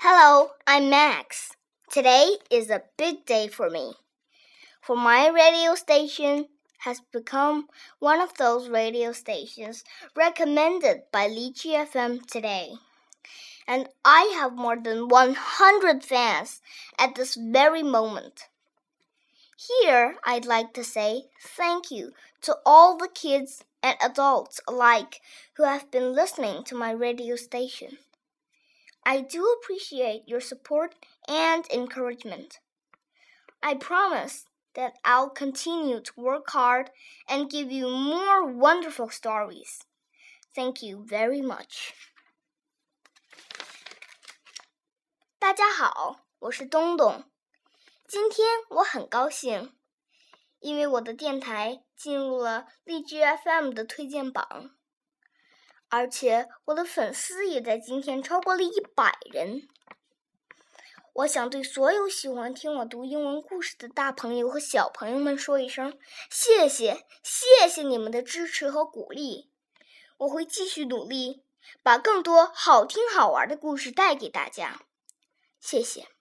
Hello, I'm Max. Today is a big day for me. For my radio station has become one of those radio stations recommended by Lychee FM today. And I have more than 100 fans at this very moment. Here, I'd like to say thank you to all the kids and adults alike who have been listening to my radio station. I do appreciate your support and encouragement. I promise that I'll continue to work hard and give you more wonderful stories. Thank you very much. 大家好，我是东东。今天我很高兴，因为我的电台进入了荔枝 FM 的推荐榜。 而且我的粉丝也在今天超过了一百人。我想对所有喜欢听我读英文故事的大朋友和小朋友们说一声谢谢，谢谢你们的支持和鼓励。我会继续努力，把更多好听好玩的故事带给大家。谢谢。